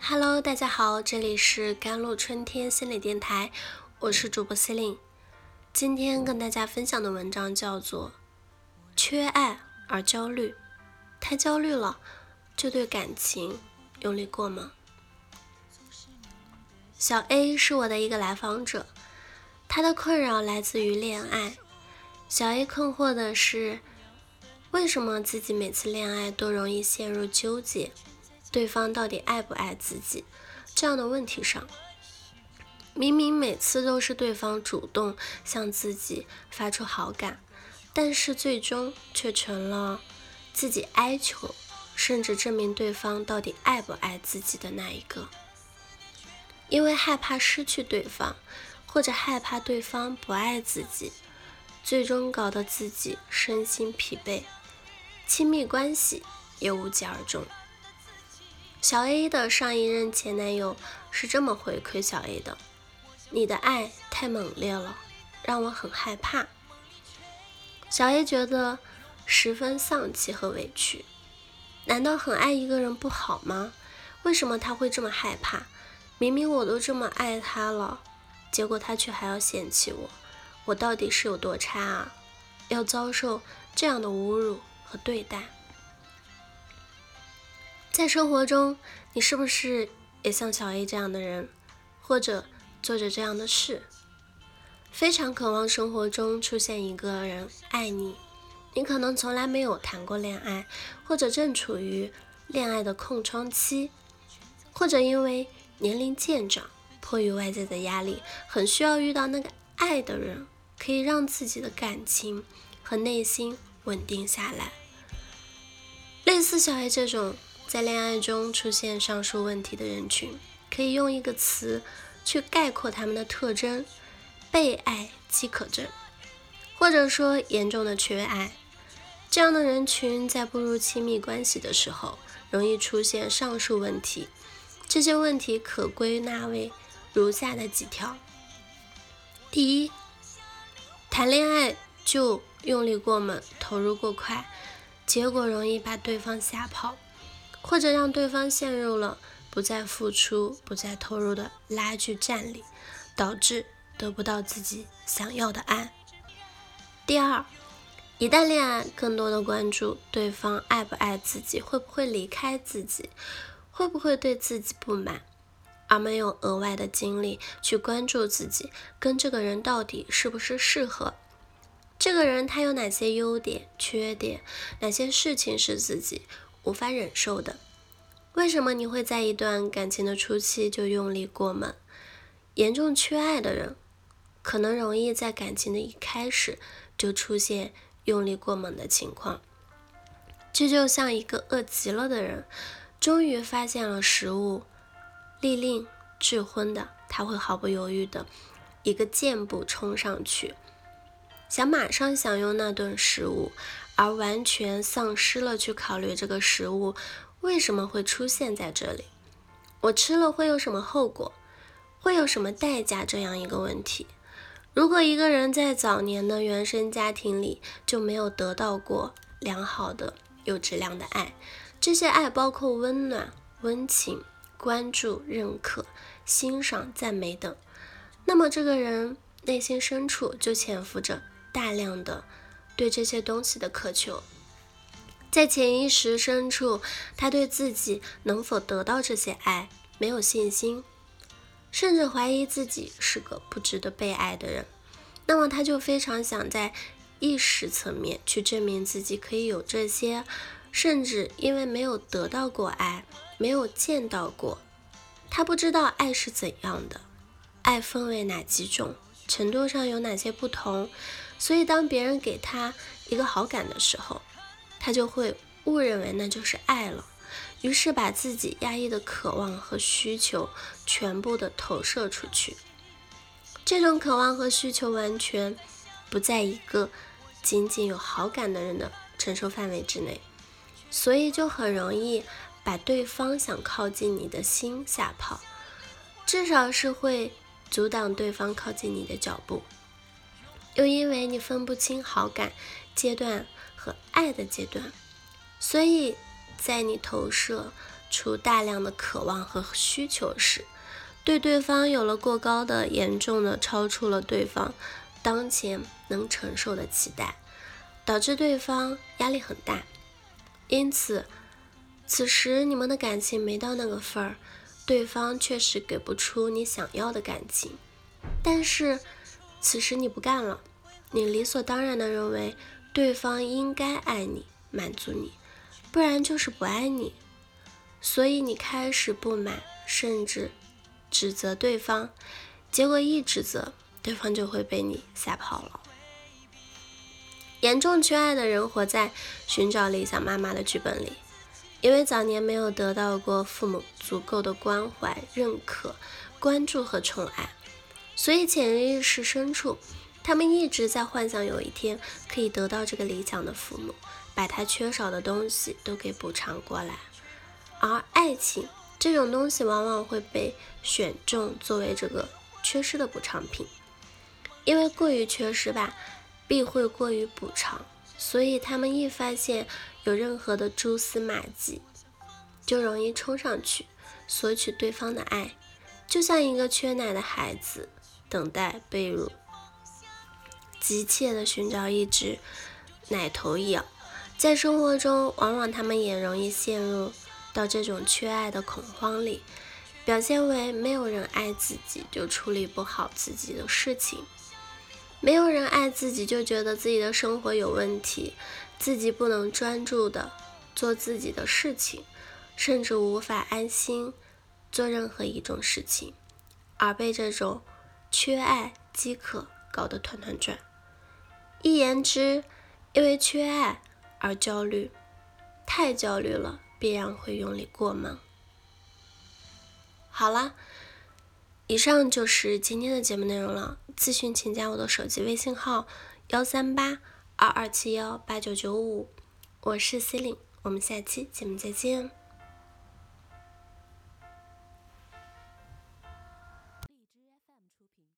Hello，大家好，这里是甘露春天心理电台，我是主播 c 令今天跟大家分享的文章叫做《缺爱而焦虑》，太焦虑了就对感情用力过猛。小 A 是我的一个来访者，他的困扰来自于恋爱。小 A 困惑的是，为什么自己每次恋爱都容易陷入纠结？对方到底爱不爱自己这样的问题上，明明每次都是对方主动向自己发出好感，但是最终却成了自己哀求，甚至证明对方到底爱不爱自己的那一个。因为害怕失去对方，或者害怕对方不爱自己，最终搞得自己身心疲惫，亲密关系也无疾而终。小 A 的上一任前男友是这么回馈小 A 的：“你的爱太猛烈了，让我很害怕。”小 A 觉得十分丧气和委屈。难道很爱一个人不好吗？为什么他会这么害怕？明明我都这么爱他了，结果他却还要嫌弃我，我到底是有多差啊？要遭受这样的侮辱和对待？在生活中，你是不是也像小 A 这样的人，或者做着这样的事？非常渴望生活中出现一个人爱你。你可能从来没有谈过恋爱，或者正处于恋爱的空窗期，或者因为年龄渐长，迫于外界的压力，很需要遇到那个爱的人，可以让自己的感情和内心稳定下来。类似小 A 这种。在恋爱中出现上述问题的人群，可以用一个词去概括他们的特征：被爱饥渴症，或者说严重的缺爱。这样的人群在步入亲密关系的时候，容易出现上述问题。这些问题可归纳为如下的几条：第一，谈恋爱就用力过猛，投入过快，结果容易把对方吓跑。或者让对方陷入了不再付出、不再投入的拉锯战里，导致得不到自己想要的爱。第二，一旦恋爱，更多的关注对方爱不爱自己，会不会离开自己，会不会对自己不满，而没有额外的精力去关注自己跟这个人到底是不是适合。这个人他有哪些优点、缺点，哪些事情是自己。无法忍受的，为什么你会在一段感情的初期就用力过猛？严重缺爱的人，可能容易在感情的一开始就出现用力过猛的情况。这就像一个饿极了的人，终于发现了食物，利令智昏的，他会毫不犹豫的一个箭步冲上去，想马上享用那顿食物。而完全丧失了去考虑这个食物为什么会出现在这里，我吃了会有什么后果，会有什么代价这样一个问题。如果一个人在早年的原生家庭里就没有得到过良好的、有质量的爱，这些爱包括温暖、温情、关注、认可、欣赏、赞美等，那么这个人内心深处就潜伏着大量的。对这些东西的渴求，在潜意识深处，他对自己能否得到这些爱没有信心，甚至怀疑自己是个不值得被爱的人。那么，他就非常想在意识层面去证明自己可以有这些，甚至因为没有得到过爱，没有见到过，他不知道爱是怎样的，爱分为哪几种，程度上有哪些不同。所以，当别人给他一个好感的时候，他就会误认为那就是爱了，于是把自己压抑的渴望和需求全部的投射出去。这种渴望和需求完全不在一个仅仅有好感的人的承受范围之内，所以就很容易把对方想靠近你的心吓跑，至少是会阻挡对方靠近你的脚步。又因为你分不清好感阶段和爱的阶段，所以在你投射出大量的渴望和需求时，对对方有了过高的、严重的超出了对方当前能承受的期待，导致对方压力很大。因此，此时你们的感情没到那个份儿，对方确实给不出你想要的感情。但是，此时你不干了，你理所当然的认为对方应该爱你、满足你，不然就是不爱你。所以你开始不满，甚至指责对方。结果一指责，对方就会被你吓跑了。严重缺爱的人活在寻找理想妈妈的剧本里，因为早年没有得到过父母足够的关怀、认可、关注和宠爱。所以潜意识深处，他们一直在幻想有一天可以得到这个理想的父母，把他缺少的东西都给补偿过来。而爱情这种东西往往会被选中作为这个缺失的补偿品，因为过于缺失吧，必会过于补偿。所以他们一发现有任何的蛛丝马迹，就容易冲上去索取对方的爱，就像一个缺奶的孩子。等待被乳，急切的寻找一只奶头一样。在生活中，往往他们也容易陷入到这种缺爱的恐慌里，表现为没有人爱自己就处理不好自己的事情，没有人爱自己就觉得自己的生活有问题，自己不能专注的做自己的事情，甚至无法安心做任何一种事情，而被这种。缺爱、饥渴搞得团团转，一言之，因为缺爱而焦虑，太焦虑了，必然会用力过猛。好了，以上就是今天的节目内容了。咨询请加我的手机微信号：幺三八二二七幺八九九五，我是 C 琳，我们下期节目再见。